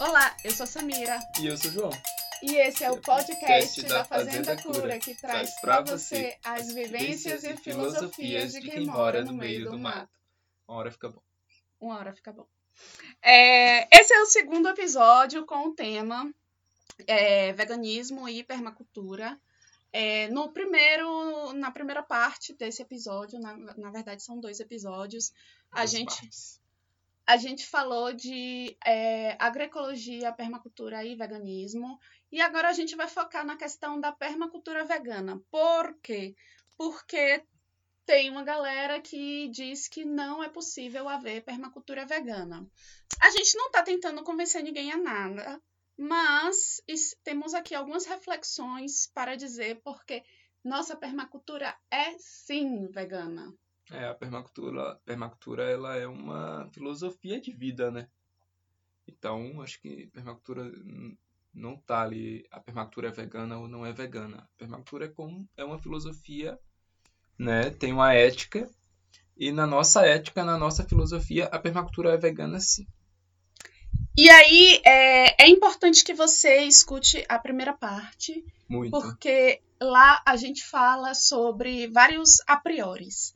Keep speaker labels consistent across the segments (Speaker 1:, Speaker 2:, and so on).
Speaker 1: Olá, eu sou Samira.
Speaker 2: E eu sou o João.
Speaker 1: E esse é o podcast da
Speaker 2: da
Speaker 1: Fazenda Cura,
Speaker 2: Cura,
Speaker 1: que traz para
Speaker 2: pra
Speaker 1: você as vivências e filosofias de quem
Speaker 2: mora
Speaker 1: no meio do mato.
Speaker 2: Uma hora fica bom.
Speaker 1: Uma hora fica bom. É, esse é o segundo episódio com o tema é, veganismo e permacultura. É, no primeiro, na primeira parte desse episódio, na, na verdade são dois episódios, a
Speaker 2: Duas
Speaker 1: gente
Speaker 2: partes.
Speaker 1: A gente falou de é, agroecologia, permacultura e veganismo. E agora a gente vai focar na questão da permacultura vegana. Por quê? Porque tem uma galera que diz que não é possível haver permacultura vegana. A gente não está tentando convencer ninguém a nada, mas temos aqui algumas reflexões para dizer porque nossa permacultura é sim vegana.
Speaker 2: É, a permacultura, permacultura ela é uma filosofia de vida, né? Então, acho que permacultura não tá ali, a permacultura é vegana ou não é vegana. A permacultura é como é uma filosofia, né? Tem uma ética e na nossa ética, na nossa filosofia, a permacultura é vegana sim.
Speaker 1: E aí é, é importante que você escute a primeira parte,
Speaker 2: Muito.
Speaker 1: porque lá a gente fala sobre vários a prioris,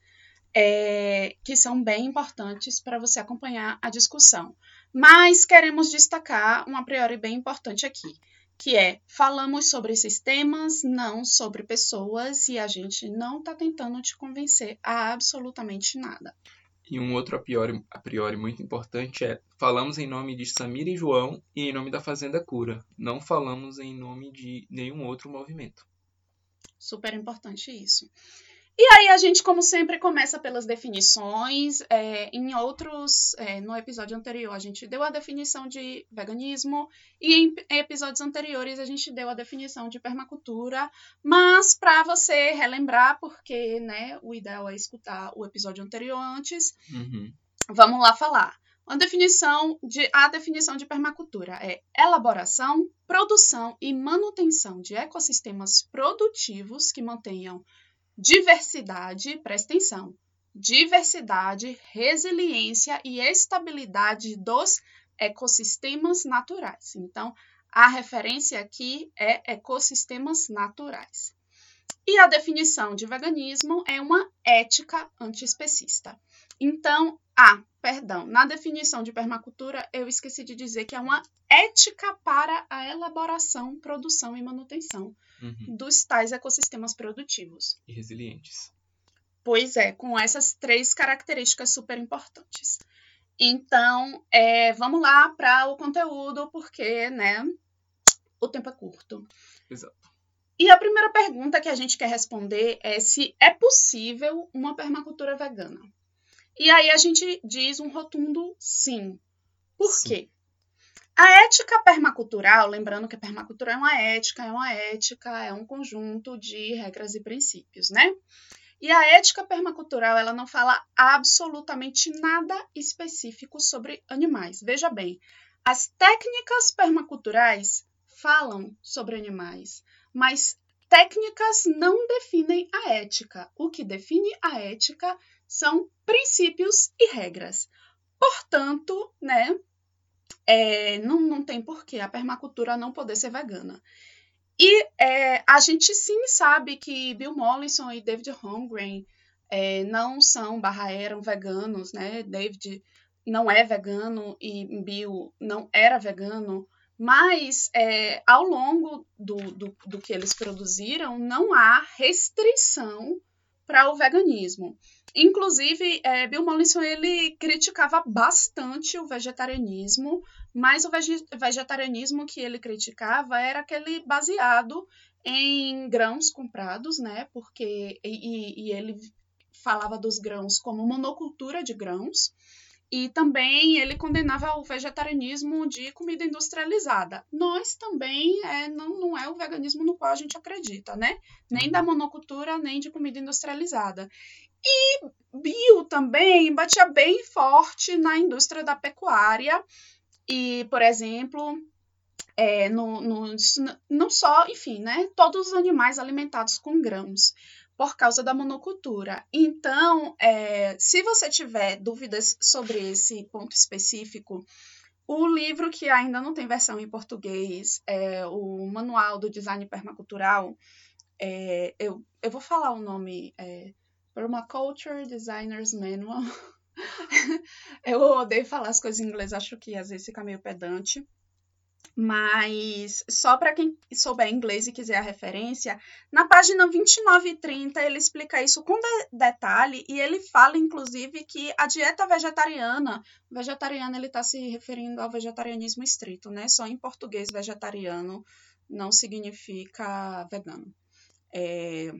Speaker 1: é, que são bem importantes para você acompanhar a discussão. Mas queremos destacar um a priori bem importante aqui, que é falamos sobre sistemas, não sobre pessoas, e a gente não está tentando te convencer a absolutamente nada.
Speaker 2: E um outro a priori, a priori muito importante é: falamos em nome de Samira e João e em nome da Fazenda Cura. Não falamos em nome de nenhum outro movimento.
Speaker 1: Super importante isso. E aí a gente, como sempre, começa pelas definições. É, em outros, é, no episódio anterior, a gente deu a definição de veganismo e em episódios anteriores a gente deu a definição de permacultura. Mas para você relembrar, porque né, o ideal é escutar o episódio anterior antes,
Speaker 2: Uhum.
Speaker 1: Vamos lá falar. Uma definição de a definição de permacultura é elaboração, produção e manutenção de ecossistemas produtivos que mantenham diversidade, presta atenção, diversidade, resiliência e estabilidade dos ecossistemas naturais. Então, a referência aqui é ecossistemas naturais. E a definição de veganismo é uma ética antiespecista. Então, ah, perdão, na definição de permacultura eu esqueci de dizer que é uma ética para a elaboração, produção e manutenção
Speaker 2: Uhum.
Speaker 1: dos tais ecossistemas produtivos.
Speaker 2: E resilientes.
Speaker 1: Pois é, com essas três características super importantes. Então, é, vamos lá para o conteúdo, porque, né, o tempo é curto.
Speaker 2: Exato.
Speaker 1: E a primeira pergunta que a gente quer responder é se é possível uma permacultura vegana. E aí a gente diz um rotundo sim. Por
Speaker 2: Sim.
Speaker 1: quê? A ética permacultural, lembrando que a permacultura é uma ética, é uma ética, é um conjunto de regras e princípios, né? E a ética permacultural, ela não fala absolutamente nada específico sobre animais. Veja bem, as técnicas permaculturais falam sobre animais, mas técnicas não definem a ética. O que define a ética são princípios e regras. Portanto, né, é, não, não tem porquê a permacultura não poder ser vegana. E é, a gente sim sabe que Bill Mollison e David Holmgren é, não são barra eram veganos, né? David não é vegano e Bill não era vegano, mas é, ao longo do, do, do que eles produziram, não há restrição para o veganismo. Inclusive, é, Bill Mollison ele criticava bastante o vegetarianismo, mas o vege- vegetarianismo que ele criticava era aquele baseado em grãos comprados, né? Porque e, e- e ele falava dos grãos como monocultura de grãos. E também ele condenava o vegetarianismo de comida industrializada. Nós também é, não, não é o veganismo no qual a gente acredita, né? Nem da monocultura, nem de comida industrializada. E Bill também batia bem forte na indústria da pecuária. E, por exemplo, é, no, no- não só, enfim, né? Todos os animais alimentados com grãos por causa da monocultura. Então, é, se você tiver dúvidas sobre esse ponto específico, O livro que ainda não tem versão em português é o Manual do Design Permacultural. É, eu, eu vou falar o nome: é, Permaculture Designers Manual. eu odeio falar as coisas em inglês, acho que às vezes fica meio pedante. Mas só para quem souber inglês e quiser a referência, na página 29 e 30 ele explica isso com de detalhe e ele fala, inclusive, que a dieta vegetariana, vegetariano ele está se referindo ao vegetarianismo estrito, né? Só em português vegetariano não significa vegano. É,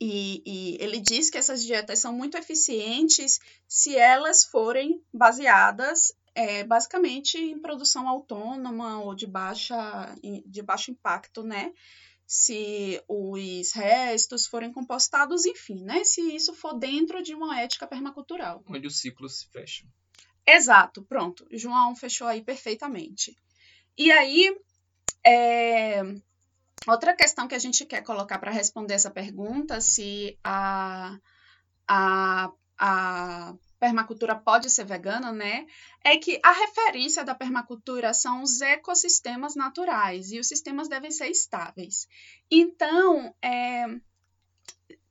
Speaker 1: e, e, ele diz que essas dietas são muito eficientes se elas forem baseadas é, basicamente em produção autônoma ou de, baixa, de baixo impacto, né? Se os restos forem compostados, enfim, né? Se isso for dentro de uma ética permacultural.
Speaker 2: Onde os ciclos se fecham.
Speaker 1: Exato, pronto. João fechou aí perfeitamente. E aí, é... outra questão que a gente quer colocar para responder essa pergunta, se a, a, a permacultura pode ser vegana, né? É que a referência da permacultura são os ecossistemas naturais e os sistemas devem ser estáveis. Então, é,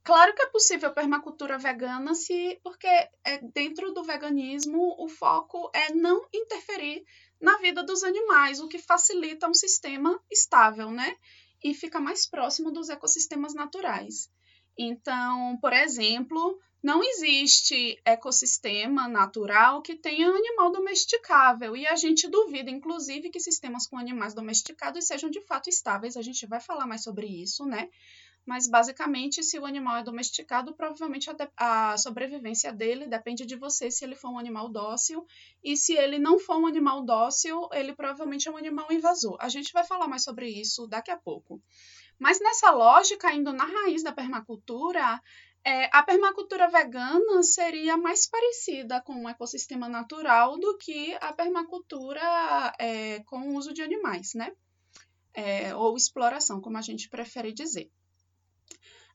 Speaker 1: claro que é possível permacultura vegana se porque é, dentro do veganismo o foco é não interferir na vida dos animais, o que facilita um sistema estável, né? E fica mais próximo dos ecossistemas naturais. Então, por exemplo, não existe ecossistema natural que tenha animal domesticável. E a gente duvida, inclusive, que sistemas com animais domesticados sejam de fato estáveis. A gente vai falar mais sobre isso, né? Mas basicamente, se o animal é domesticado, provavelmente a, a sobrevivência dele depende de você se ele for um animal dócil. E se ele não for um animal dócil, ele provavelmente é um animal invasor. A gente vai falar mais sobre isso daqui a pouco. Mas nessa lógica, indo na raiz da permacultura, é, a permacultura vegana seria mais parecida com um ecossistema natural do que a permacultura é, com o uso de animais, né? É, ou exploração, como a gente prefere dizer.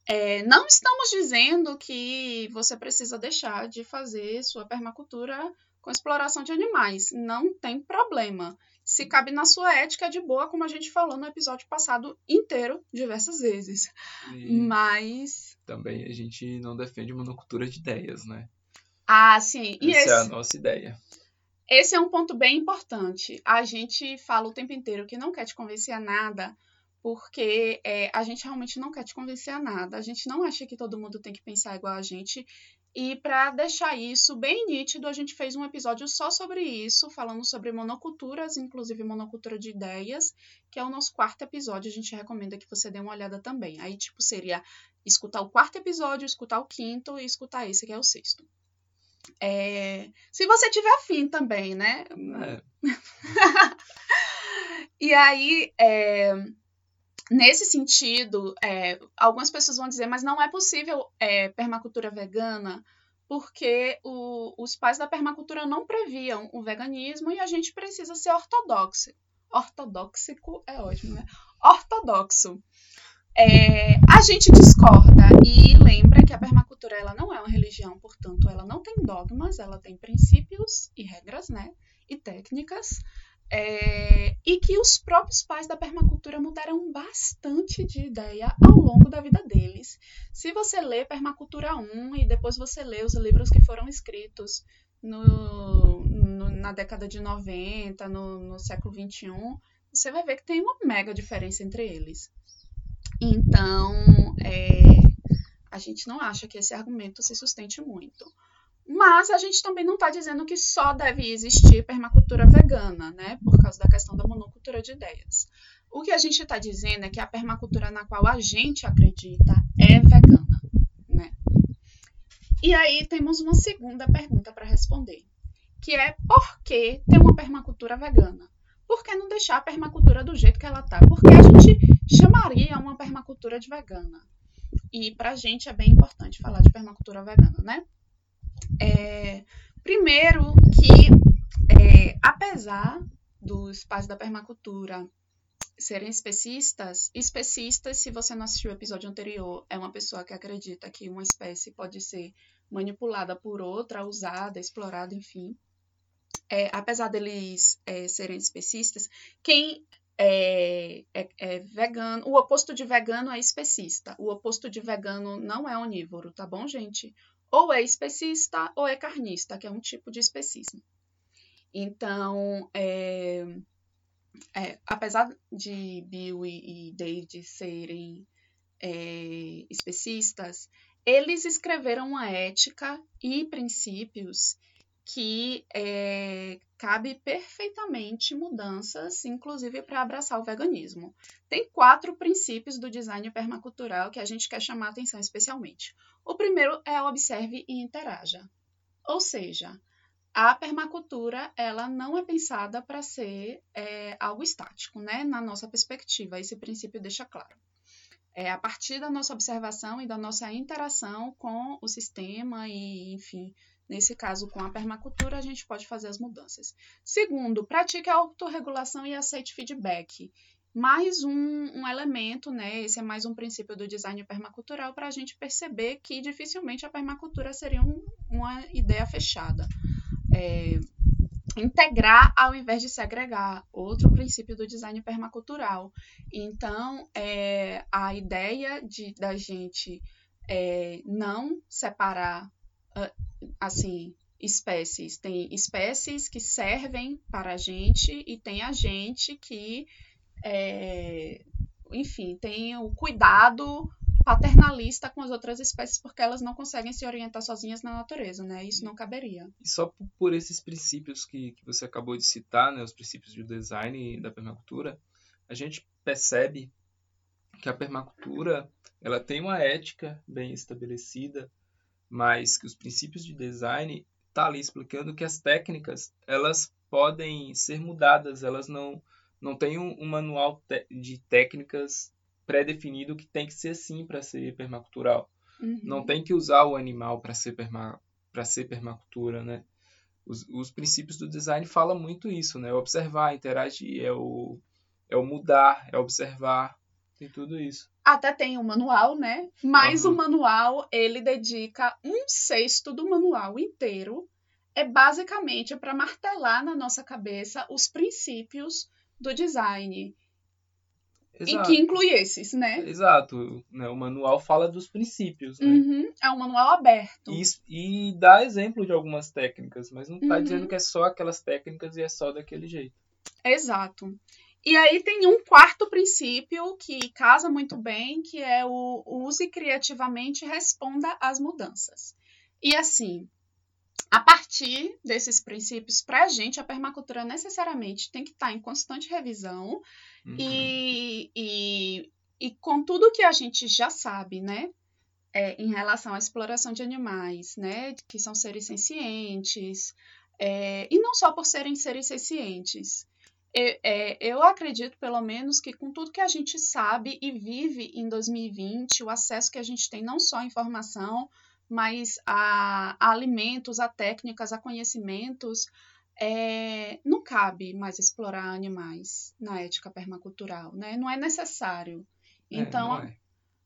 Speaker 1: É, não estamos dizendo que você precisa deixar de fazer sua permacultura com exploração de animais. Não tem problema. Se cabe na sua ética, é de boa, como a gente falou no episódio passado inteiro, diversas vezes. E Mas.
Speaker 2: Também a gente não defende monocultura de ideias, né?
Speaker 1: Ah, sim.
Speaker 2: E Essa esse... é a nossa ideia.
Speaker 1: Esse é um ponto bem importante. A gente fala o tempo inteiro que não quer te convencer a nada, porque é, a gente realmente não quer te convencer a nada. A gente não acha que todo mundo tem que pensar igual a gente. E para deixar isso bem nítido, a gente fez um episódio só sobre isso, falando sobre monoculturas, inclusive monocultura de ideias, que é o nosso quarto episódio. A gente recomenda que você dê uma olhada também. Aí, tipo, seria escutar o quarto episódio, escutar o quinto e escutar esse, que é o sexto. É... Se você tiver afim também, né? É. e aí, é nesse sentido, é, algumas pessoas vão dizer, mas não é possível é, permacultura vegana porque o, os pais da permacultura não previam o veganismo e a gente precisa ser ortodoxo. Ortodóxico é ótimo, né? Ortodoxo. É, a gente discorda e lembra que a permacultura ela não é uma religião, portanto, ela não tem dogmas, ela tem princípios e regras, né? E técnicas. É, e os próprios pais da permacultura mudaram bastante de ideia ao longo da vida deles. Se você lê Permacultura 1 e depois você lê os livros que foram escritos no, no, na década de 90, no, no século 21, você vai ver que tem uma mega diferença entre eles. Então, é, a gente não acha que esse argumento se sustente muito. Mas a gente também não está dizendo que só deve existir permacultura vegana, né? Por causa da questão da monocultura de ideias. O que a gente está dizendo é que a permacultura na qual a gente acredita é vegana, né? E aí temos uma segunda pergunta para responder, que é por que ter uma permacultura vegana? Por que não deixar a permacultura do jeito que ela está? Por que a gente chamaria uma permacultura de vegana? E para a gente é bem importante falar de permacultura vegana, né? É, primeiro que, é, apesar dos pais da permacultura serem especistas, especistas, se você não assistiu o episódio anterior, é uma pessoa que acredita que uma espécie pode ser manipulada por outra, usada, explorada, enfim. é, apesar deles é, serem especistas, quem é, é, é, vegano, o oposto de vegano é especista. O oposto de vegano não é onívoro, tá bom, gente? Ou é especista ou é carnista, que é um tipo de especismo. Então, é, é, apesar de Bill e, e David serem é, especistas, eles escreveram uma ética e princípios que é, cabe perfeitamente mudanças, inclusive para abraçar o veganismo. Tem quatro princípios do design permacultural que a gente quer chamar atenção especialmente. O primeiro é observe e interaja. Ou seja, a permacultura ela não é pensada para ser é, algo estático, né? Na nossa perspectiva, esse princípio deixa claro. É a partir da nossa observação e da nossa interação com o sistema e, enfim, Nesse caso, com a permacultura, a gente pode fazer as mudanças. Segundo, pratique a autorregulação e aceite feedback. Mais um, um elemento, né? Esse é mais um princípio do design permacultural para a gente perceber que dificilmente a permacultura seria um, uma ideia fechada. É, integrar ao invés de segregar, outro princípio do design permacultural. Então, é, a ideia de da gente é, não separar assim, espécies. Tem espécies que servem para a gente e tem a gente que, é, enfim, tem o cuidado paternalista com as outras espécies porque elas não conseguem se orientar sozinhas na natureza, né? Isso não caberia.
Speaker 2: E só por esses princípios que, que você acabou de citar, né, os princípios do design e da permacultura, a gente percebe que a permacultura ela tem uma ética bem estabelecida, mas que os princípios de design tá ali explicando que as técnicas elas podem ser mudadas, elas não não tem um, um manual de técnicas pré-definido que tem que ser assim para ser permacultural. Uhum. Não tem que usar o animal para ser perma, para ser permacultura, né? Os, os princípios do design falam muito isso, né? Observar, interagir, é o é o mudar, é observar, tem tudo isso
Speaker 1: até tem um manual, né? Mas uhum. o manual, ele dedica um sexto do manual inteiro. É basicamente para martelar na nossa cabeça os princípios do design. Exato. E que inclui esses, né?
Speaker 2: Exato. Né? O manual fala dos princípios, né?
Speaker 1: Uhum. É um manual aberto.
Speaker 2: E, e dá exemplo de algumas técnicas, mas não está uhum. dizendo que é só aquelas técnicas e é só daquele jeito.
Speaker 1: Exato. E aí tem um quarto princípio que casa muito bem, que é o use criativamente e responda às mudanças. E assim, a partir desses princípios, para a gente, a permacultura necessariamente tem que estar tá em constante revisão uhum. e, e, e com tudo que a gente já sabe, né? É, em relação à exploração de animais, né? Que são seres sencientes, é, e não só por serem seres sencientes, eu, é, eu acredito, pelo menos, que com tudo que a gente sabe e vive em 2020, o acesso que a gente tem não só à informação, mas a, a alimentos, a técnicas, a conhecimentos, é, não cabe mais explorar animais na ética permacultural, né? Não é necessário. É, então, é.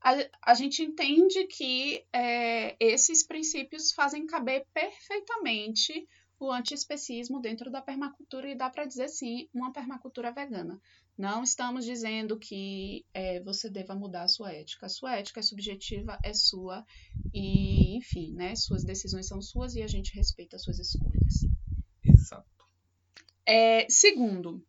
Speaker 1: a, a gente entende que é, esses princípios fazem caber perfeitamente o antiespecismo dentro da permacultura e dá para dizer sim uma permacultura vegana. Não estamos dizendo que é, você deva mudar a sua ética. A sua ética é subjetiva, é sua e, enfim, né, suas decisões são suas e a gente respeita as suas escolhas.
Speaker 2: Exato.
Speaker 1: É, segundo,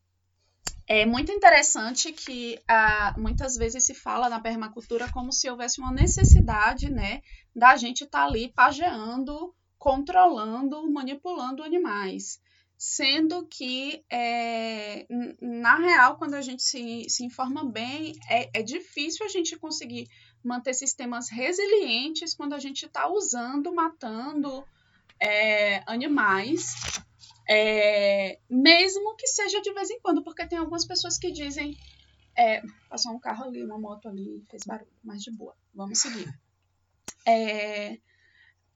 Speaker 1: é muito interessante que ah, muitas vezes se fala na permacultura como se houvesse uma necessidade, né, da gente estar tá ali pageando controlando, manipulando animais. Sendo que, é, na real, quando a gente se, se informa bem, é, é difícil a gente conseguir manter sistemas resilientes quando a gente está usando, matando é, animais, é, mesmo que seja de vez em quando, porque tem algumas pessoas que dizem. É, passou um carro ali, uma moto ali, fez barulho, mas de boa, vamos seguir. É,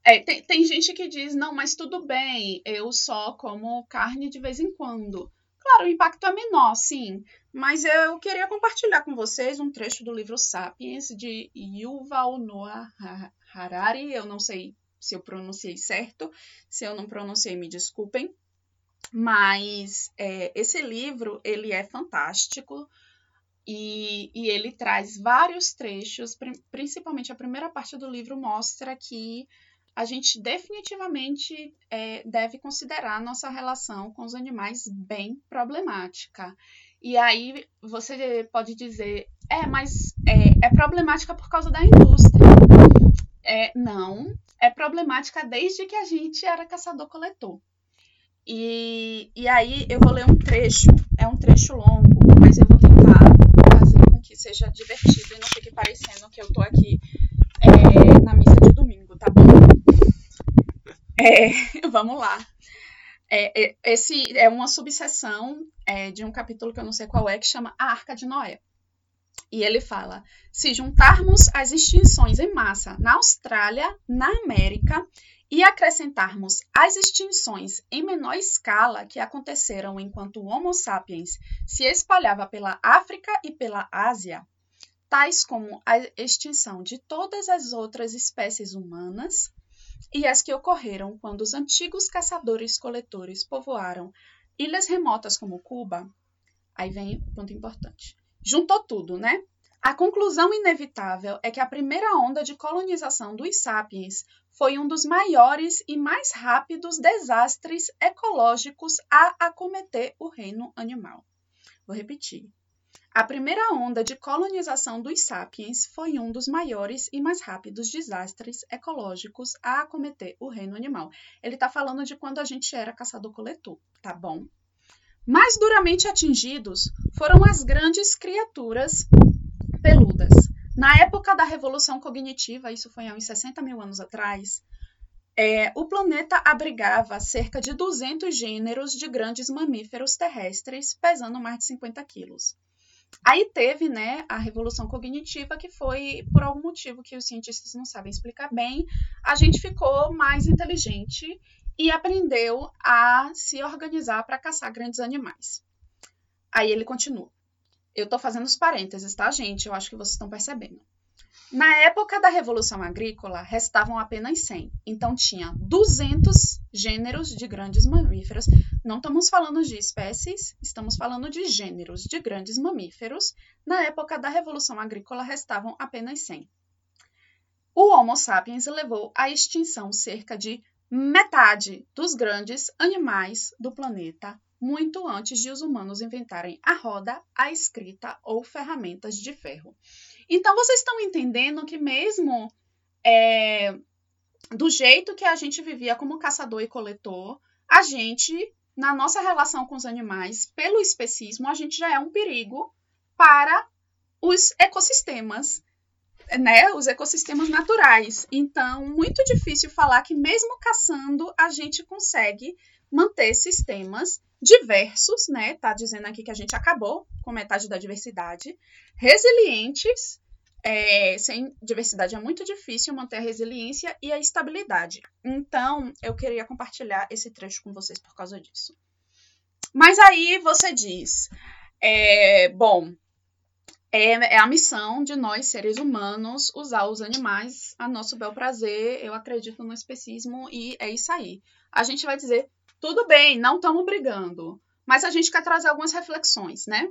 Speaker 1: é, tem, tem gente que diz, não, mas tudo bem, eu só como carne de vez em quando. Claro, o impacto é menor, sim, mas eu queria compartilhar com vocês um trecho do livro Sapiens de Yuval Noah Harari. Eu não sei se eu pronunciei certo, se eu não pronunciei, me desculpem. Mas é, esse livro ele é fantástico e, e ele traz vários trechos, principalmente a primeira parte do livro mostra que a gente definitivamente é, deve considerar nossa relação com os animais bem problemática. E aí você pode dizer, é, mas é, é problemática por causa da indústria. É, não, é problemática desde que a gente era caçador-coletor. E, e aí eu vou ler um trecho, é um trecho longo, mas eu vou tentar fazer com que seja divertido e não fique parecendo que eu tô aqui é, na missa de domingo, tá bom? É, vamos lá. É, é, esse é uma subseção é, de um capítulo que eu não sei qual é, que chama A Arca de Noé. E ele fala: se juntarmos as extinções em massa na Austrália, na América e acrescentarmos as extinções em menor escala que aconteceram enquanto o Homo sapiens se espalhava pela África e pela Ásia, tais como a extinção de todas as outras espécies humanas e as que ocorreram quando os antigos caçadores-coletores povoaram ilhas remotas como Cuba, aí vem o ponto importante. Juntou tudo, né? A conclusão inevitável é que a primeira onda de colonização dos sapiens foi um dos maiores e mais rápidos desastres ecológicos a acometer o reino animal. Vou repetir. A primeira onda de colonização dos sapiens foi um dos maiores e mais rápidos desastres ecológicos a acometer o reino animal. Ele está falando de quando a gente era caçador-coletor, tá bom? Mais duramente atingidos foram as grandes criaturas peludas. Na época da Revolução Cognitiva, isso foi há uns 60 mil anos atrás, é, o planeta abrigava cerca de 200 gêneros de grandes mamíferos terrestres, pesando mais de 50 quilos. Aí teve, né, a revolução cognitiva, que foi por algum motivo que os cientistas não sabem explicar bem, a gente ficou mais inteligente e aprendeu a se organizar para caçar grandes animais. Aí ele continua. Eu estou fazendo os parênteses, tá, gente? Eu acho que vocês estão percebendo. Na época da Revolução Agrícola, restavam apenas 100. Então, tinha 200 gêneros de grandes mamíferos. Não estamos falando de espécies, estamos falando de gêneros de grandes mamíferos. Na época da Revolução Agrícola, restavam apenas 100. O Homo sapiens levou à extinção cerca de metade dos grandes animais do planeta muito antes de os humanos inventarem a roda, a escrita ou ferramentas de ferro. Então, vocês estão entendendo que, mesmo é, do jeito que a gente vivia como caçador e coletor, a gente, na nossa relação com os animais, pelo especismo, a gente já é um perigo para os ecossistemas, né? Os ecossistemas naturais. Então, muito difícil falar que, mesmo caçando, a gente consegue manter sistemas diversos, né? Tá dizendo aqui que a gente acabou com metade da diversidade, resilientes. É, sem diversidade é muito difícil manter a resiliência e a estabilidade. Então, eu queria compartilhar esse trecho com vocês por causa disso. Mas aí você diz, é, bom, é, é, a missão de nós, seres humanos, usar os animais a nosso bel prazer. Eu acredito no especismo e é isso aí. A gente vai dizer, tudo bem, não estamos brigando, mas a gente quer trazer algumas reflexões, né?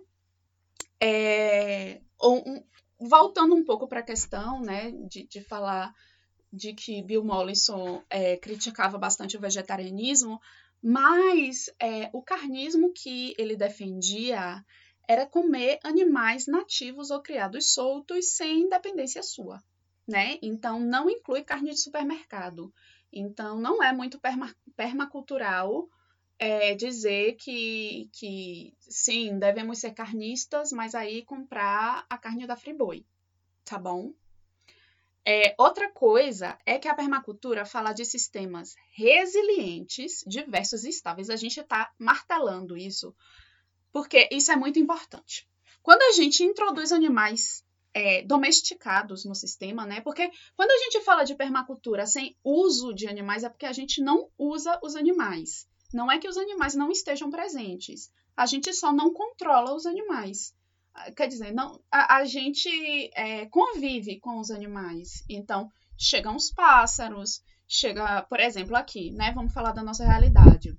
Speaker 1: É, um, voltando um pouco para a questão, né, de, de, falar de que Bill Mollison é, criticava bastante o vegetarianismo, mas é, o carnismo que ele defendia era comer animais nativos ou criados soltos sem independência sua, né? Então não inclui carne de supermercado. Então, não é muito perma, permacultural é, dizer que, que, sim, devemos ser carnistas, mas aí comprar a carne da Friboi, tá bom? É, outra coisa é que a permacultura fala de sistemas resilientes, diversos e estáveis. A gente está martelando isso, porque isso é muito importante. Quando a gente introduz animais é, domesticados no sistema, né? Porque quando a gente fala de permacultura sem uso de animais, é porque a gente não usa os animais. Não é que os animais não estejam presentes, a gente só não controla os animais. Ah, quer dizer, não, a, a gente é, convive com os animais. Então, chegam os pássaros, chega, por exemplo, aqui, né? Vamos falar da nossa realidade.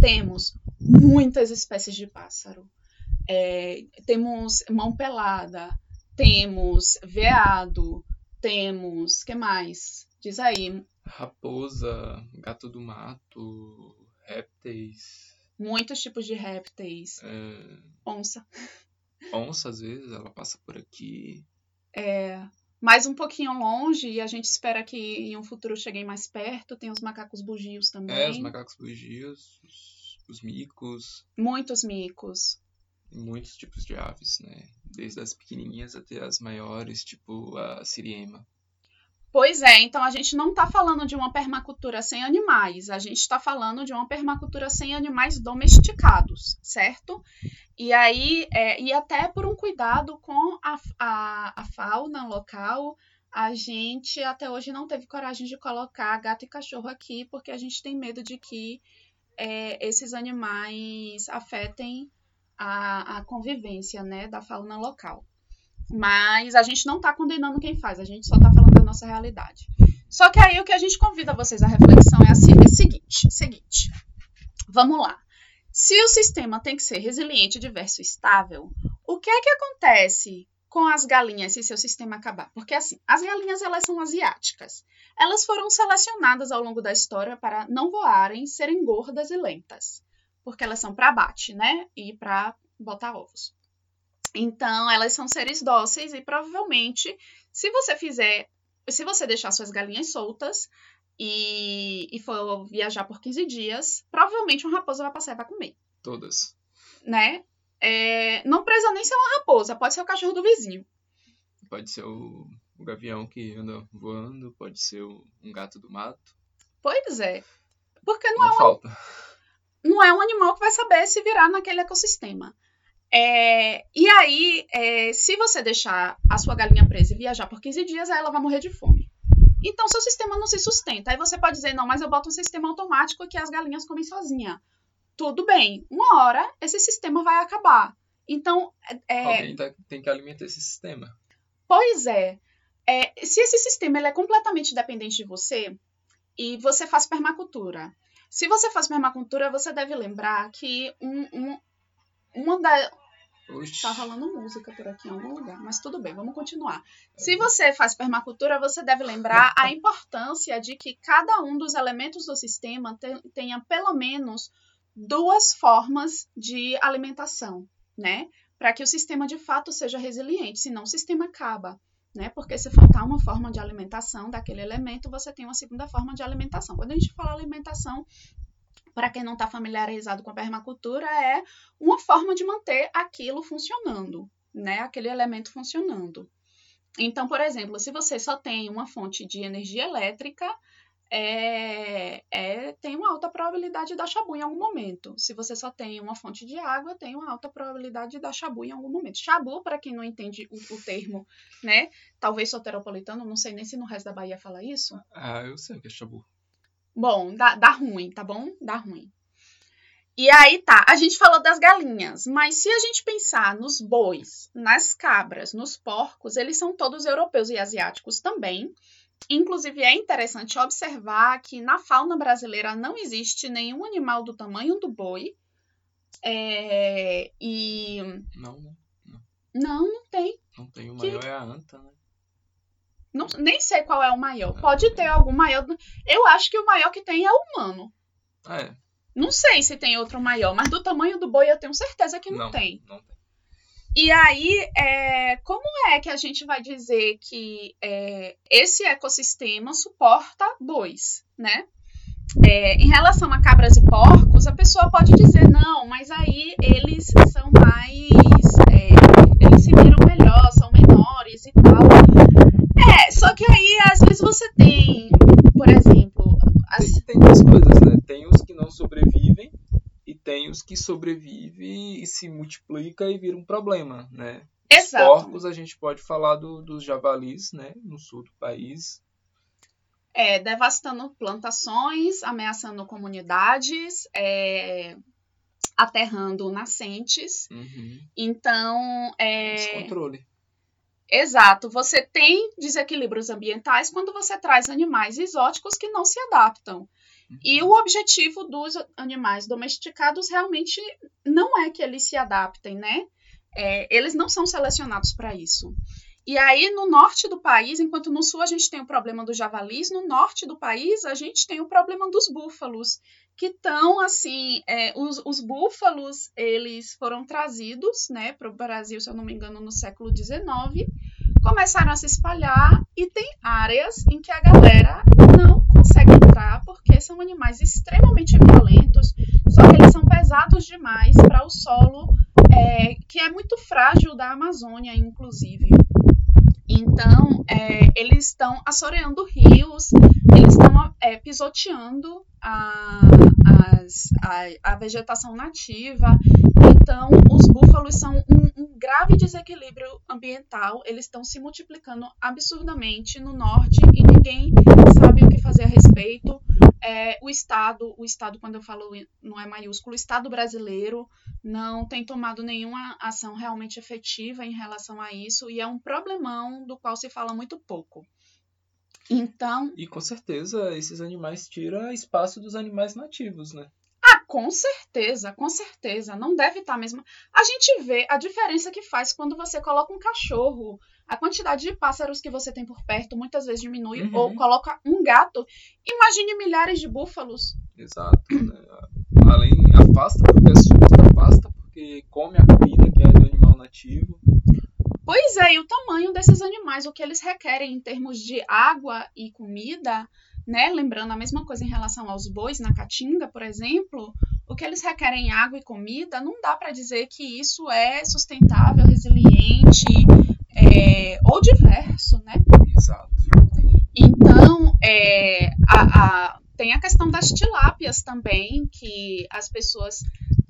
Speaker 1: temos muitas espécies de pássaro. É, temos mão pelada, temos veado, temos. que mais? Diz aí.
Speaker 2: Raposa, gato do mato, répteis.
Speaker 1: Muitos tipos de répteis.
Speaker 2: É...
Speaker 1: Onça.
Speaker 2: Onça, às vezes, ela passa por aqui.
Speaker 1: É, mais um pouquinho longe e a gente espera que em um futuro cheguem mais perto. Tem os macacos bugios também.
Speaker 2: É, os macacos bugios, os, os micos.
Speaker 1: Muitos micos.
Speaker 2: Muitos tipos de aves, né? Desde as pequenininhas até as maiores, tipo a siriema.
Speaker 1: Pois é, então a gente não está falando de uma permacultura sem animais, a gente está falando de uma permacultura sem animais domesticados, certo? E aí, é, e até por um cuidado com a, a, a fauna local, a gente até hoje não teve coragem de colocar gato e cachorro aqui, porque a gente tem medo de que é, esses animais afetem a, a convivência né, da fauna local. Mas a gente não está condenando quem faz, a gente só está nossa realidade. Só que aí o que a gente convida vocês à reflexão é, assim, é seguinte, seguinte. Vamos lá. Se o sistema tem que ser resiliente, diverso e estável, o que é que acontece com as galinhas se seu sistema acabar? Porque assim, as galinhas elas são asiáticas. Elas foram selecionadas ao longo da história para não voarem, serem gordas e lentas, porque elas são para abate, né? E para botar ovos. Então, elas são seres dóceis e provavelmente, se você fizer, se você deixar suas galinhas soltas e, e for viajar por 15 dias, provavelmente uma raposa vai passar e vai comer.
Speaker 2: Todas.
Speaker 1: Né? É, não precisa nem ser uma raposa, pode ser o cachorro do vizinho.
Speaker 2: Pode ser o, o gavião que anda voando, pode ser o, um gato do mato.
Speaker 1: Pois é. Porque não,
Speaker 2: não
Speaker 1: é
Speaker 2: falta.
Speaker 1: Um, não é um animal que vai saber se virar naquele ecossistema. É, e aí, é, se você deixar a sua galinha presa e viajar por 15 dias, ela vai morrer de fome. Então, seu sistema não se sustenta. Aí você pode dizer, não, mas eu boto um sistema automático que as galinhas comem sozinha. Tudo bem. Uma hora, esse sistema vai acabar. Então, é,
Speaker 2: Alguém tá, tem que alimentar esse sistema.
Speaker 1: Pois é. é se esse sistema ele é completamente dependente de você, e você faz permacultura. Se você faz permacultura, você deve lembrar que um, um, uma da,
Speaker 2: Oxi.
Speaker 1: Tá rolando música por aqui em algum lugar, mas tudo bem, vamos continuar. Se você faz permacultura, você deve lembrar a importância de que cada um dos elementos do sistema tenha pelo menos duas formas de alimentação, né? Para que o sistema de fato seja resiliente, senão o sistema acaba. Né? Porque se faltar uma forma de alimentação daquele elemento, você tem uma segunda forma de alimentação. Quando a gente fala alimentação, para quem não está familiarizado com a permacultura, é uma forma de manter aquilo funcionando, né? Aquele elemento funcionando. Então, por exemplo, se você só tem uma fonte de energia elétrica, é, é, tem uma alta probabilidade de dar chabu em algum momento. Se você só tem uma fonte de água, tem uma alta probabilidade de dar chabu em algum momento. Chabu, para quem não entende o, o, termo, né? Talvez soteropolitano, não sei nem se no resto da Bahia fala isso.
Speaker 2: Ah, eu sei o que é chabu.
Speaker 1: Bom, dá, dá ruim, tá bom? Dá ruim. E aí tá, a gente falou das galinhas, mas se a gente pensar nos bois, nas cabras, nos porcos, eles são todos europeus e asiáticos também. Inclusive, é interessante observar que na fauna brasileira não existe nenhum animal do tamanho do boi. É, e.
Speaker 2: Não, né? Não.
Speaker 1: Não, não tem.
Speaker 2: Não tem. O maior que... é a anta, né?
Speaker 1: Não, nem sei qual é o maior. Pode ter algum maior. Eu acho que o maior que tem é o humano.
Speaker 2: É.
Speaker 1: Não sei se tem outro maior, mas do tamanho do boi eu tenho certeza que não,
Speaker 2: não
Speaker 1: tem.
Speaker 2: Não tem.
Speaker 1: E aí, é, como é que a gente vai dizer que é, esse ecossistema suporta bois, né? É, em relação a cabras e porcos, a pessoa pode dizer, não, mas aí eles são mais. É, eles se viram melhor, são menores e tal. É, só que aí às vezes você tem, por exemplo. As...
Speaker 2: Tem, tem duas coisas, né? Tem os que não sobrevivem e tem os que sobrevivem e se multiplica e vira um problema, né?
Speaker 1: Exato.
Speaker 2: Os porcos a gente pode falar do, dos javalis, né? No sul do país.
Speaker 1: É, devastando plantações, ameaçando comunidades, é, aterrando nascentes.
Speaker 2: Uhum.
Speaker 1: Então, é...
Speaker 2: Descontrole.
Speaker 1: Exato, você tem desequilíbrios ambientais quando você traz animais exóticos que não se adaptam. E o objetivo dos animais domesticados realmente não é que eles se adaptem, né? É, eles não são selecionados para isso. E aí, no norte do país, enquanto no sul a gente tem o problema dos javalis, no norte do país a gente tem o problema dos búfalos, que estão, assim, é, os, os, búfalos, eles foram trazidos, né, para o Brasil, se eu não me engano, no século XIX, começaram a se espalhar e tem áreas em que a galera não consegue entrar porque são animais extremamente violentos, só que eles são pesados demais para o solo, é, que é muito frágil da Amazônia, inclusive. Então, é, eles estão assoreando rios, eles estão é, pisoteando a, as, a, a, vegetação nativa. Então, os búfalos são um, um grave desequilíbrio ambiental. Eles estão se multiplicando absurdamente no norte e ninguém sabe o que fazer a respeito. É, o Estado, o Estado, quando eu falo não é maiúsculo, o Estado brasileiro não tem tomado nenhuma ação realmente efetiva em relação a isso e é um problemão do qual se fala muito pouco. Então.
Speaker 2: E com certeza esses animais tiram espaço dos animais nativos, né?
Speaker 1: Ah, com certeza, com certeza. Não deve estar mesmo. A gente vê a diferença que faz quando você coloca um cachorro. A quantidade de pássaros que você tem por perto muitas vezes diminui. Uhum. Ou coloca um gato. Imagine milhares de búfalos.
Speaker 2: Exato. Né? Além, afasta porque assusta, afasta porque come a comida que é do animal nativo.
Speaker 1: Pois é, e o tamanho desses animais, o que eles requerem em termos de água e comida, né? Lembrando a mesma coisa em relação aos bois na caatinga, por exemplo, o que eles requerem água e comida, não dá para dizer que isso é sustentável, resiliente é, ou diverso, né?
Speaker 2: Exato.
Speaker 1: Então, é, a, a, tem a questão das tilápias também, que as pessoas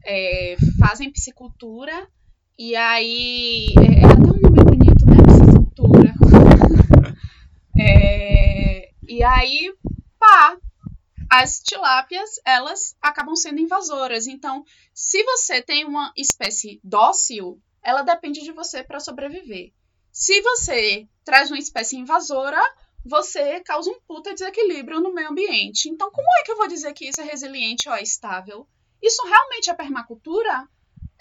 Speaker 1: é, fazem piscicultura e aí. É, é até um nome bonito, né? Piscicultura. é, e aí, pá, as tilápias, elas acabam sendo invasoras. Então, se você tem uma espécie dócil, ela depende de você para sobreviver. Se você traz uma espécie invasora, você causa um puta desequilíbrio no meio ambiente. Então, como é que eu vou dizer que isso é resiliente ou é estável? Isso realmente é permacultura?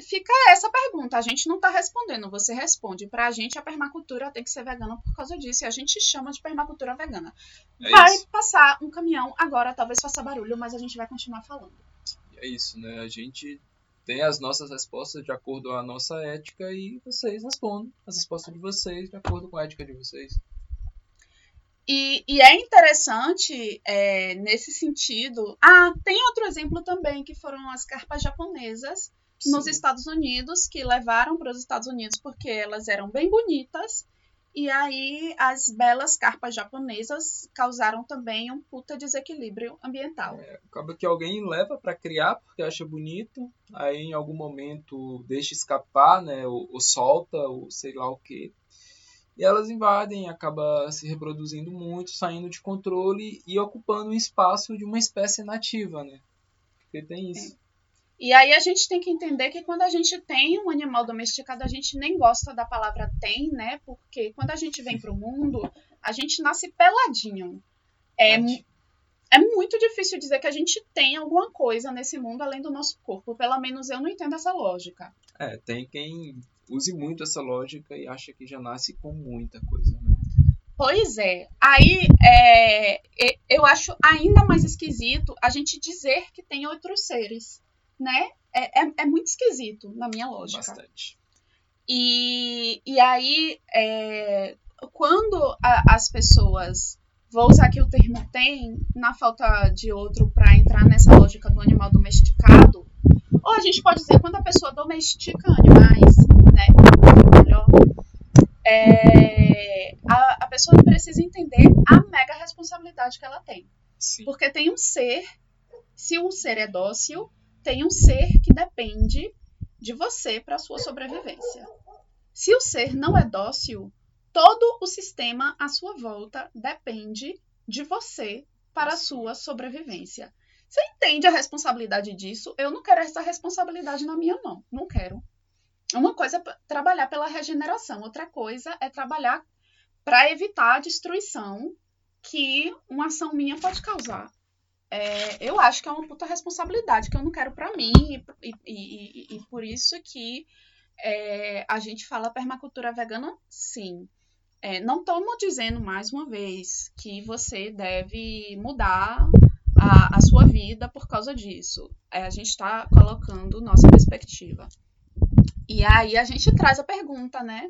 Speaker 1: Fica essa pergunta. A gente não está respondendo, você responde. Para a gente, a permacultura tem que ser vegana por causa disso. E a gente chama de permacultura vegana. É vai isso. passar um caminhão agora, talvez faça barulho, mas a gente vai continuar falando.
Speaker 2: É isso, né? A gente tem as nossas respostas de acordo com a nossa ética e vocês respondem as respostas de vocês de acordo com a ética de vocês.
Speaker 1: E, e é interessante é, nesse sentido. Ah, tem outro exemplo também, que foram as carpas japonesas Sim. nos Estados Unidos, que levaram para os Estados Unidos porque elas eram bem bonitas. E aí as belas carpas japonesas causaram também um puta desequilíbrio ambiental.
Speaker 2: É, acaba que alguém leva para criar porque acha bonito, aí em algum momento deixa escapar, né, ou, ou solta, ou sei lá o que e elas invadem, acaba se reproduzindo muito, saindo de controle e ocupando o espaço de uma espécie nativa, né? Porque tem isso. É.
Speaker 1: E aí a gente tem que entender que quando a gente tem um animal domesticado, a gente nem gosta da palavra tem, né? Porque quando a gente vem para o mundo, a gente nasce peladinho. É, é muito difícil dizer que a gente tem alguma coisa nesse mundo além do nosso corpo. Pelo menos eu não entendo essa lógica.
Speaker 2: É, tem quem use muito essa lógica e acha que já nasce com muita coisa, né?
Speaker 1: Pois é. Aí é, eu acho ainda mais esquisito a gente dizer que tem outros seres, né? É, é, é muito esquisito, na minha lógica.
Speaker 2: Bastante.
Speaker 1: E, e aí, é, quando a, as pessoas. Vou usar aqui o termo tem, na falta de outro para entrar nessa lógica do animal domesticado, ou a gente pode dizer quando a pessoa domestica animais, né? Melhor. É, a, a pessoa precisa entender a mega responsabilidade que ela tem.
Speaker 2: Sim.
Speaker 1: Porque tem um ser, se um ser é dócil, tem um ser que depende de você para sua sobrevivência. Se o ser não é dócil, todo o sistema à sua volta depende de você para a sua sobrevivência. Você entende a responsabilidade disso? Eu não quero essa responsabilidade na minha mão. Não quero. Uma coisa é trabalhar pela regeneração, outra coisa é trabalhar para evitar a destruição que uma ação minha pode causar. é, eu acho que é uma puta responsabilidade que eu não quero para mim e, e, e, e, por isso que é, a gente fala permacultura vegana, sim. É, não estamos dizendo mais uma vez que você deve mudar a, a sua vida por causa disso. É, a gente está colocando nossa perspectiva. E aí a gente traz a pergunta, né?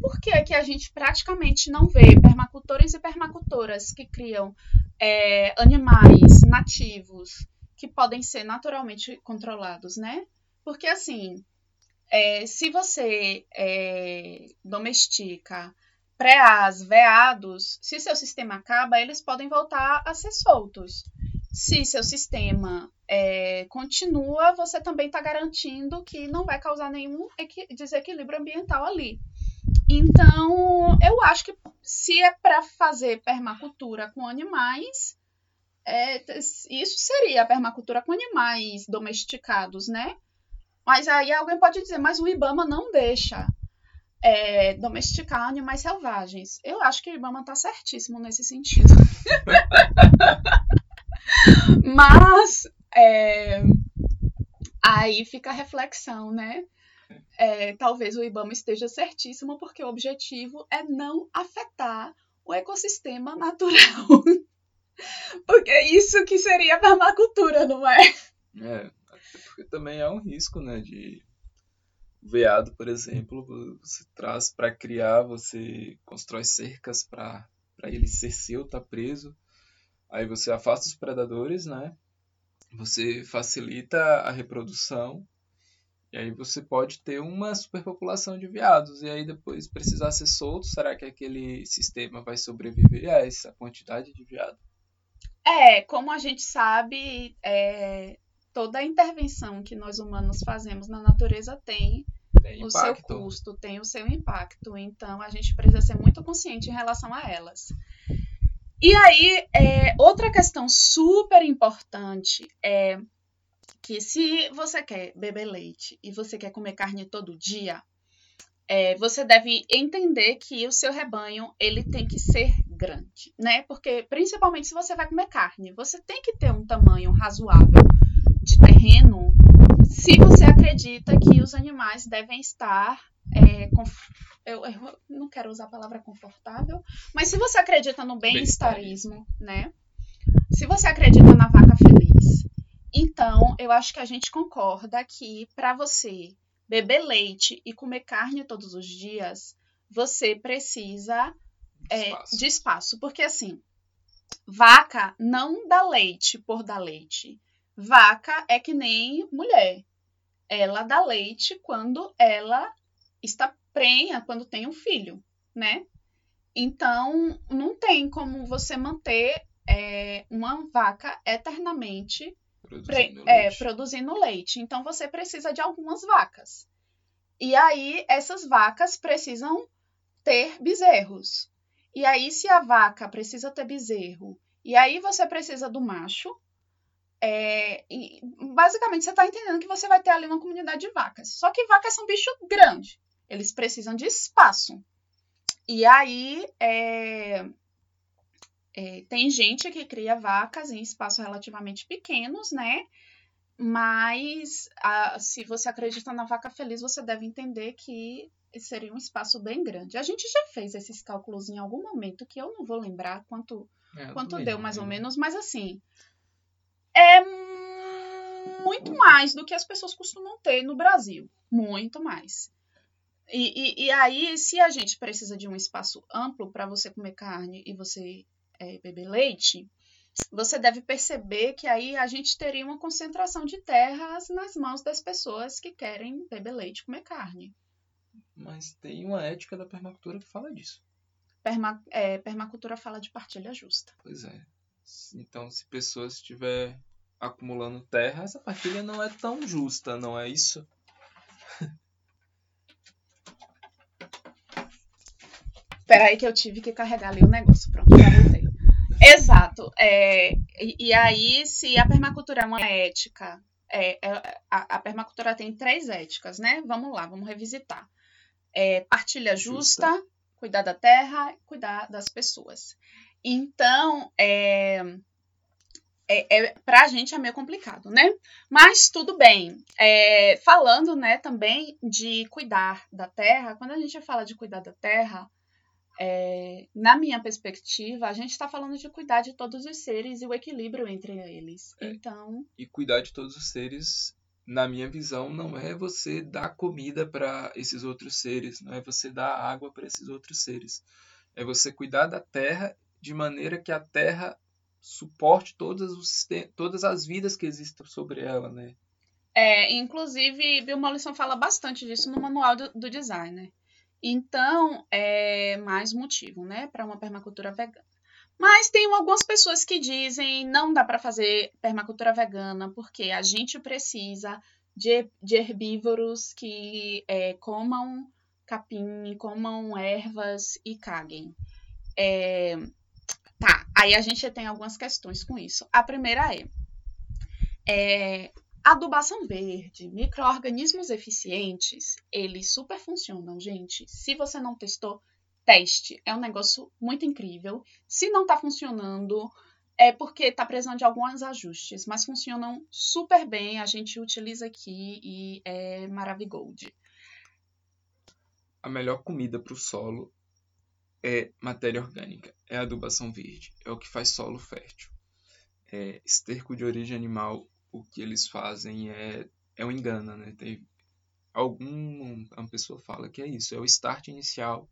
Speaker 1: Por que, que a gente praticamente não vê permacultores e permacultoras que criam é, animais nativos que podem ser naturalmente controlados, né? Porque assim, é, se você é, domestica preás, veados, se seu sistema acaba, eles podem voltar a ser soltos. Se seu sistema é, continua, você também está garantindo que não vai causar nenhum desequilíbrio ambiental ali. Então, eu acho que se é para fazer permacultura com animais, é, isso seria a permacultura com animais domesticados, né? Mas aí alguém pode dizer, mas o IBAMA não deixa é, domesticar animais selvagens. Eu acho que o IBAMA está certíssimo nesse sentido. mas é, aí fica a reflexão, né? é, talvez o IBAMA esteja certíssimo, porque o objetivo é não afetar o ecossistema natural. porque isso que seria permacultura, não é?
Speaker 2: É, porque também é um risco, né, de veado, por exemplo, você traz para criar, você constrói cercas para ele ser seu, tá preso. Aí você afasta os predadores, né? Você facilita a reprodução e aí você pode ter uma superpopulação de veados. E aí depois precisar ser solto, será que aquele sistema vai sobreviver a essa quantidade de veado?
Speaker 1: É, como a gente sabe, é, toda intervenção que nós humanos fazemos na natureza tem, tem o seu custo, tem o seu impacto. Então a gente precisa ser muito consciente em relação a elas. E aí, é, outra questão super importante é que se você quer beber leite e você quer comer carne todo dia, é, você deve entender que o seu rebanho ele tem que ser grande, né? Porque principalmente se você vai comer carne, você tem que ter um tamanho razoável de terreno. Se você acredita que os animais devem estar é, eu, eu, não quero usar a palavra confortável, mas se você acredita no bem-estarismo, né? Se você acredita na vaca feliz, então, eu acho que a gente concorda que para você beber leite e comer carne todos os dias, você precisa é, de espaço. Porque assim, vaca não dá leite por dar leite. Vaca é que nem mulher. Ela dá leite quando ela está prenha, quando tem um filho, né? Então, não tem como você manter é, uma vaca eternamente
Speaker 2: Produzindo,
Speaker 1: é, leite. produzindo leite. Então você precisa de algumas vacas. E aí essas vacas precisam ter bezerros. E aí, se a vaca precisa ter bezerro, e aí você precisa do macho, é, basicamente você está entendendo que você vai ter ali uma comunidade de vacas. Só que vacas são bicho grande. Eles precisam de espaço. E aí, é, é, tem gente que cria vacas em espaços relativamente pequenos, né? Mas a, se você acredita na vaca feliz, você deve entender que seria um espaço bem grande. A gente já fez esses cálculos em algum momento, que eu não vou lembrar quanto, é, quanto deu mais ou menos, mas assim, é muito mais do que as pessoas costumam ter no Brasil. Muito mais. E, e, e aí, se a gente precisa de um espaço amplo para você comer carne e você é, beber leite, você deve perceber que aí a gente teria uma concentração de terras nas mãos das pessoas que querem beber leite e comer carne.
Speaker 2: Mas tem uma ética da permacultura que fala disso.
Speaker 1: Perma, é, permacultura fala de partilha justa.
Speaker 2: Pois é. Então, se pessoas estiver acumulando terra, essa partilha não é tão justa, não é isso?
Speaker 1: Peraí que eu tive que carregar ali o negócio. Pronto, já voltei. Exato. É, e, e, aí, se a permacultura é uma ética, é, é, a, a, permacultura tem três éticas, né? Vamos lá, vamos revisitar. É, partilha justa, justa, cuidar da terra, cuidar das pessoas. Então, é, é, é, pra gente é meio complicado, né? Mas tudo bem. É, falando, né, também de cuidar da terra, quando a gente fala de cuidar da terra, é, na minha perspectiva, a gente está falando de cuidar de todos os seres e o equilíbrio entre eles.
Speaker 2: É.
Speaker 1: Então.
Speaker 2: E cuidar de todos os seres, na minha visão, não é você dar comida para esses outros seres, não é você dar água para esses outros seres. É você cuidar da terra de maneira que a terra suporte todas, os, todas as vidas que existem sobre ela, né?
Speaker 1: É, inclusive, Bill Mollison fala bastante disso no manual do, do designer. Então, é mais motivo, né, para uma permacultura vegana. Mas tem algumas pessoas que dizem não dá para fazer permacultura vegana porque a gente precisa de, de herbívoros que é, comam capim, comam ervas e caguem. É, Tá, aí a gente tem algumas questões com isso. A primeira é, é adubação verde, micro-organismos eficientes, eles super funcionam, gente. Se você não testou, teste. É um negócio muito incrível. Se não tá funcionando, é porque tá precisando de alguns ajustes, mas funcionam super bem. A gente utiliza aqui e é maravigold.
Speaker 2: A melhor comida para o solo é matéria orgânica, é adubação verde, é o que faz solo fértil. É, esterco de origem animal, o que eles fazem é, é um engano, né? Tem algum, uma pessoa fala que é isso, é o start inicial.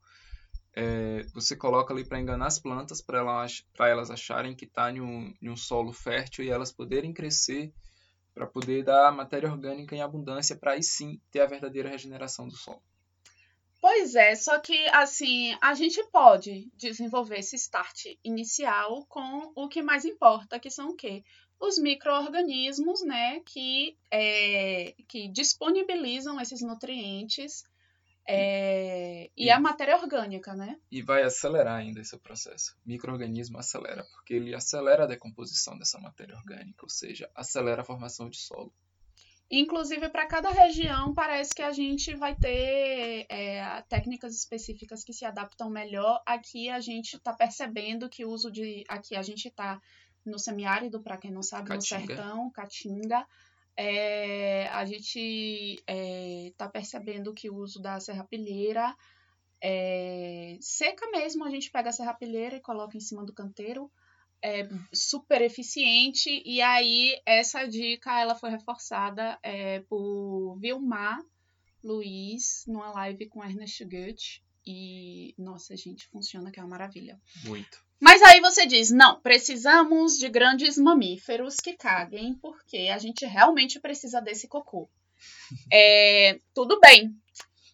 Speaker 2: É, você coloca ali para enganar as plantas, para elas, elas acharem que está em, um, em um solo fértil e elas poderem crescer para poder dar matéria orgânica em abundância, para aí sim ter a verdadeira regeneração do solo.
Speaker 1: Pois é, só que assim, a gente pode desenvolver esse start inicial com o que mais importa, que são o quê? Os micro-organismos, né, que, é, que disponibilizam esses nutrientes é, e, e, a matéria orgânica, né?
Speaker 2: E vai acelerar ainda esse processo. O microorganismo acelera, porque ele acelera a decomposição dessa matéria orgânica, ou seja, acelera a formação de solo.
Speaker 1: Inclusive, para cada região, parece que a gente vai ter é, técnicas específicas que se adaptam melhor. Aqui a gente está percebendo que o uso de. Aqui a gente está no semiárido, para quem não sabe, Caatinga. no sertão, Caatinga. É, a gente está é, tá percebendo que o uso da serrapilheira é, seca mesmo, a gente pega a serrapilheira e coloca em cima do canteiro é, super eficiente e aí essa dica ela foi reforçada é, por Vilmar Luiz numa live com Ernest Goethe e nossa gente funciona que é uma maravilha
Speaker 2: muito
Speaker 1: mas aí você diz não precisamos de grandes mamíferos que caguem porque a gente realmente precisa desse cocô é, tudo bem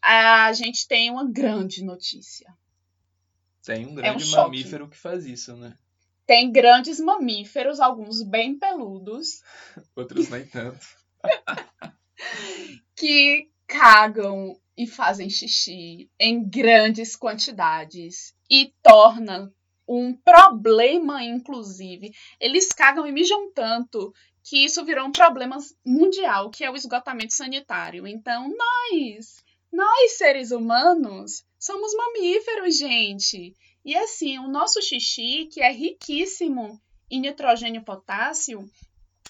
Speaker 1: a gente tem uma grande notícia
Speaker 2: tem um grande é um mamífero que faz isso né
Speaker 1: tem grandes mamíferos, alguns bem peludos.
Speaker 2: Outros nem tanto.
Speaker 1: que cagam e fazem xixi em grandes quantidades e tornam um problema, inclusive. Eles cagam e mijam tanto que isso virou um problema mundial, que é o esgotamento sanitário. Então, nós, nós seres humanos, somos mamíferos, gente. E assim, o nosso xixi, que é riquíssimo em nitrogênio e potássio,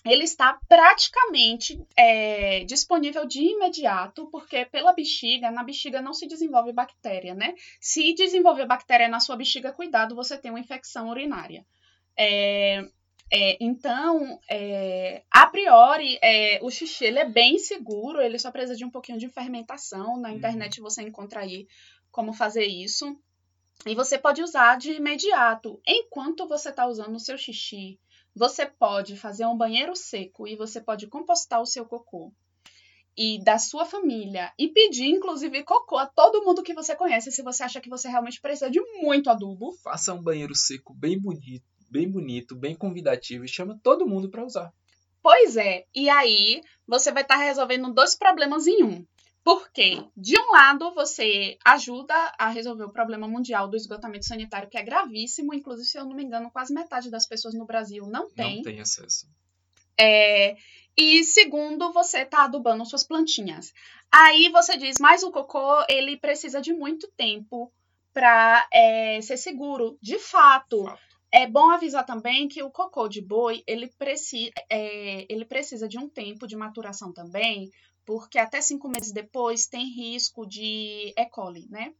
Speaker 1: ele está praticamente é, disponível de imediato, porque pela bexiga, na bexiga não se desenvolve bactéria, né? Se desenvolver bactéria na sua bexiga, cuidado, você tem uma infecção urinária. É, é, então, é, a priori, é, o xixi ele é bem seguro, ele só precisa de um pouquinho de fermentação. Na uhum. internet você encontra aí como fazer isso. E você pode usar de imediato. Enquanto você está usando o seu xixi, você pode fazer um banheiro seco e você pode compostar o seu cocô e da sua família e pedir, inclusive, cocô a todo mundo que você conhece se você acha que você realmente precisa de muito adubo.
Speaker 2: Faça um banheiro seco bem bonito, bem bonito, bem convidativo e chama todo mundo para usar.
Speaker 1: Pois é, e aí você vai estar tá resolvendo dois problemas em um. Porque, de um lado, você ajuda a resolver o problema mundial do esgotamento sanitário, que é gravíssimo. Inclusive, se eu não me engano, quase metade das pessoas no Brasil não tem.
Speaker 2: Não tem acesso.
Speaker 1: É, e segundo, você está adubando suas plantinhas. Aí você diz, mas o cocô, ele precisa de muito tempo para é, ser seguro. De fato. fato. É bom avisar também que o cocô de boi, ele, preci é, ele precisa de um tempo de maturação também, porque até cinco meses depois tem risco de E. coli, né?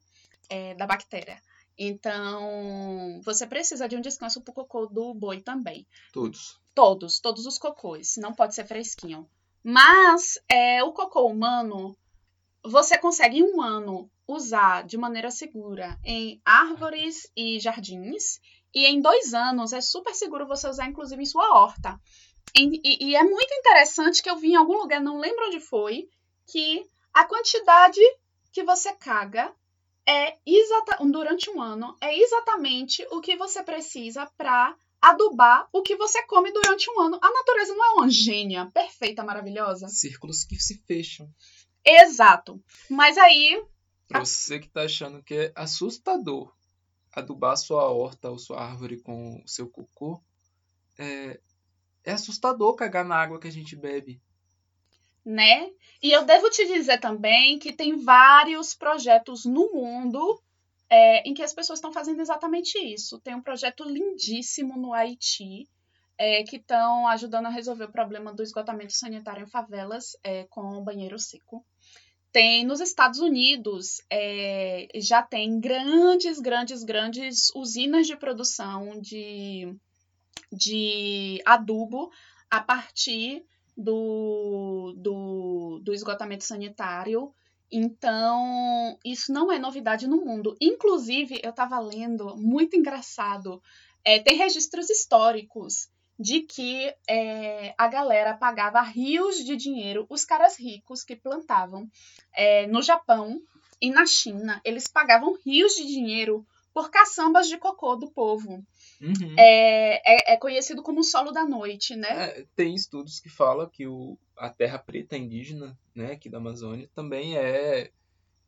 Speaker 1: É, da bactéria. Então, você precisa de um descanso para o cocô do boi também.
Speaker 2: Todos.
Speaker 1: Todos, todos os cocôs. Não pode ser fresquinho. Mas é, o cocô humano, você consegue em um ano usar de maneira segura em árvores e jardins. E em dois anos é super seguro você usar, inclusive, em sua horta. E, e, e é muito interessante que eu vi em algum lugar, não lembro onde foi, que a quantidade que você caga é exata, durante um ano é exatamente o que você precisa para adubar o que você come durante um ano. A natureza não é uma gênia perfeita, maravilhosa.
Speaker 2: Círculos que se fecham.
Speaker 1: Exato. Mas aí.
Speaker 2: Pra você que tá achando que é assustador adubar sua horta ou sua árvore com o seu cocô, é, é assustador cagar na água que a gente bebe
Speaker 1: né? E eu devo te dizer também que tem vários projetos no mundo é, em que as pessoas estão fazendo exatamente isso. Tem um projeto lindíssimo no Haiti é, que estão ajudando a resolver o problema do esgotamento sanitário em favelas é, com banheiro seco. Tem nos Estados Unidos, é, já tem grandes, grandes, grandes usinas de produção de, de adubo a partir do, do, do esgotamento sanitário. Então, isso não é novidade no mundo. Inclusive, eu estava lendo, muito engraçado, é, tem registros históricos de que é, a galera pagava rios de dinheiro, os caras ricos que plantavam é, no Japão e na China, eles pagavam rios de dinheiro por caçambas de cocô do povo. Uhum. É, é, é, conhecido como o solo da noite, né?
Speaker 2: É, tem estudos que falam que o, a terra preta indígena, né, aqui da Amazônia, também é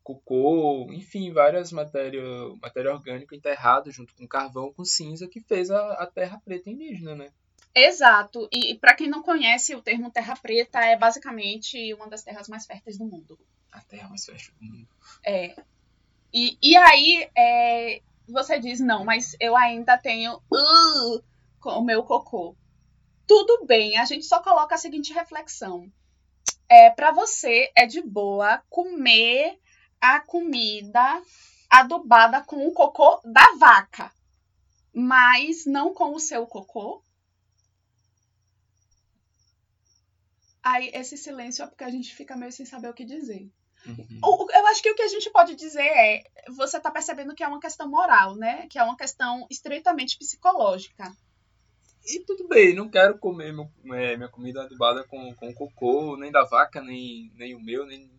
Speaker 2: cocô, enfim, várias matéria, matéria orgânica enterrado junto com carvão, com cinza, que fez a, a terra preta indígena, né?
Speaker 1: Exato. E, e para quem não conhece, o termo terra preta é basicamente uma das terras mais férteis do mundo.
Speaker 2: A terra mais fértil do mundo.
Speaker 1: É. E, e aí, é, você diz, não, mas eu ainda tenho uh, o meu cocô. Tudo bem, a gente só coloca a seguinte reflexão. É, para você é de boa comer a comida adubada com o cocô da vaca, mas não com o seu cocô? Aí esse silêncio é porque a gente fica meio sem saber o que dizer. Uhum. Eu acho que o que a gente pode dizer é: você está percebendo que é uma questão moral, né? Que é uma questão estritamente psicológica.
Speaker 2: E tudo bem, não quero comer meu, é, minha comida adubada com, com cocô, nem da vaca, nem, nem o meu, nem.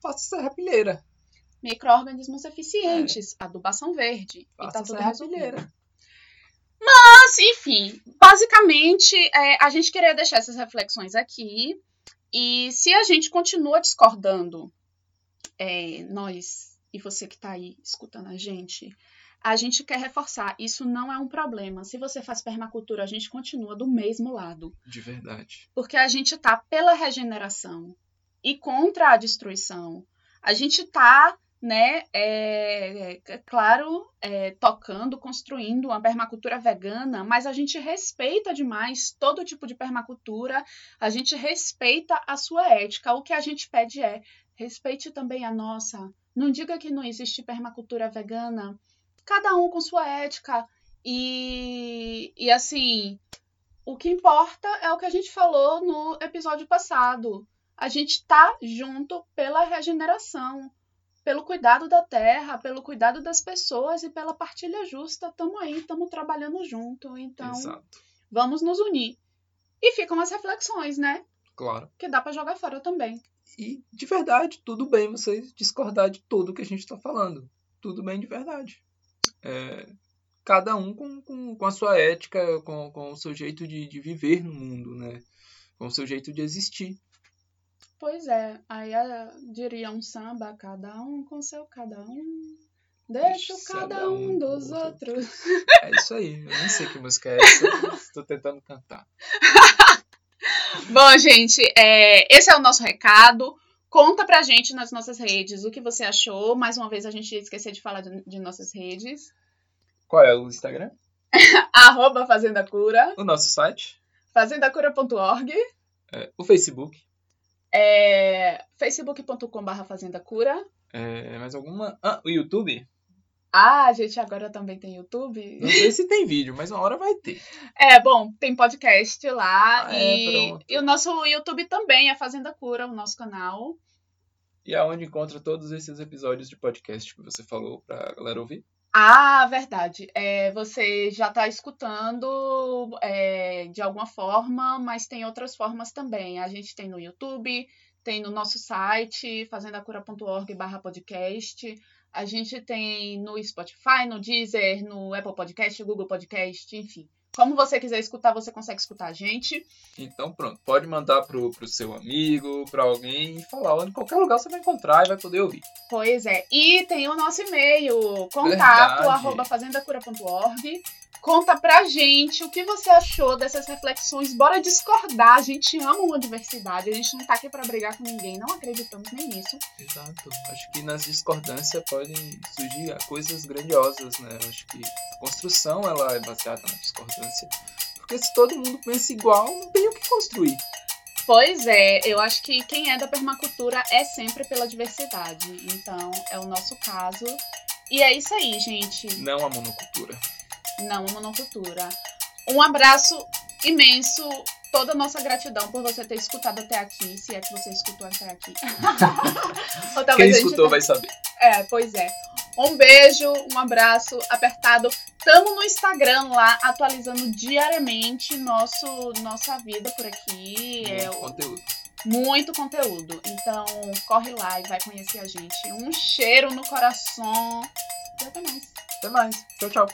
Speaker 2: Faço serrapilheira.
Speaker 1: Micro-organismos eficientes, é. adubação verde. Faço e tá tudo
Speaker 2: resolvido.
Speaker 1: Mas, enfim, basicamente, é, a gente queria deixar essas reflexões aqui. E se a gente continua discordando é, nós e você que está aí escutando a gente, a gente quer reforçar, isso não é um problema. Se você faz permacultura, a gente continua do mesmo lado.
Speaker 2: De verdade.
Speaker 1: Porque a gente tá pela regeneração e contra a destruição. A gente tá né, é, é, claro, é, tocando, construindo uma permacultura vegana, mas a gente respeita demais todo tipo de permacultura, a gente respeita a sua ética. O que a gente pede é respeite também a nossa. Não diga que não existe permacultura vegana. Cada um com sua ética. E, e assim, o que importa é o que a gente falou no episódio passado. A gente tá junto pela regeneração pelo cuidado da terra, pelo cuidado das pessoas e pela partilha justa. Estamos aí, estamos trabalhando junto. Então, Exato. vamos nos unir. E ficam as reflexões, né?
Speaker 2: Claro.
Speaker 1: Que dá para jogar fora também.
Speaker 2: E, de verdade, tudo bem você discordar de tudo que a gente está falando. Tudo bem de verdade. É, cada um com, com, com, a sua ética, com, com o seu jeito de, de viver no mundo, né? Com o seu jeito de existir.
Speaker 1: Pois é, aí a, diria um samba, cada um com seu cada um. Deixa o cada um dos outros.
Speaker 2: É isso aí, eu nem sei que música é essa, estou tentando cantar.
Speaker 1: Bom, gente, é, esse é o nosso recado. Conta pra gente nas nossas redes o que você achou. Mais uma vez, a gente ia esquecer de falar de, de nossas redes.
Speaker 2: Qual é o Instagram?
Speaker 1: arroba Fazenda Cura,
Speaker 2: O nosso site,
Speaker 1: fazendacura.org,
Speaker 2: é, o Facebook.
Speaker 1: é, facebook.com.br Fazenda Cura.
Speaker 2: É, mais alguma? Ah, o YouTube?
Speaker 1: Ah, a gente agora também tem YouTube.
Speaker 2: Não sei se tem vídeo, mas uma hora vai ter.
Speaker 1: É, bom, tem podcast lá.
Speaker 2: Ah, é,
Speaker 1: e,
Speaker 2: pronto.
Speaker 1: e o nosso YouTube também é Fazenda Cura, o nosso canal.
Speaker 2: E aonde encontra todos esses episódios de podcast que você falou pra galera ouvir?
Speaker 1: Ah, verdade. É, você já está escutando é, de alguma forma, mas tem outras formas também. A gente tem no YouTube, tem no nosso site, fazendacura.org barra podcast. A gente tem no Spotify, no Deezer, no Apple Podcast, Google Podcast, enfim. Como você quiser escutar, você consegue escutar a gente.
Speaker 2: Então pronto, pode mandar pro, pro seu amigo, pra alguém e falar. Em qualquer lugar você vai encontrar e vai poder ouvir.
Speaker 1: Pois é. E tem o nosso e-mail, contato
Speaker 2: Verdade.
Speaker 1: arroba fazendacura.org. Conta pra gente o que você achou dessas reflexões. Bora discordar. A gente ama uma diversidade. A gente não tá aqui pra brigar com ninguém. Não acreditamos nem nisso.
Speaker 2: Exato. Acho que nas discordâncias podem surgir coisas grandiosas, né? Acho que a construção ela é baseada na discordância. Porque se todo mundo pensa igual, não tem o que construir.
Speaker 1: Pois é, eu acho que quem é da permacultura é sempre pela diversidade. Então, é o nosso caso. E é isso aí, gente.
Speaker 2: Não a monocultura.
Speaker 1: Não, a monocultura. Um abraço imenso. Toda a nossa gratidão por você ter escutado até aqui, se é que você escutou até aqui.
Speaker 2: Quem escutou vai saber.
Speaker 1: É, pois é. Um beijo, um abraço apertado. Tamo no Instagram lá, atualizando diariamente nosso, nossa vida por aqui. É
Speaker 2: Muito conteúdo.
Speaker 1: muito conteúdo. Então, corre lá e vai conhecer a gente. Um cheiro no coração. E até mais.
Speaker 2: Até mais. Tchau, tchau.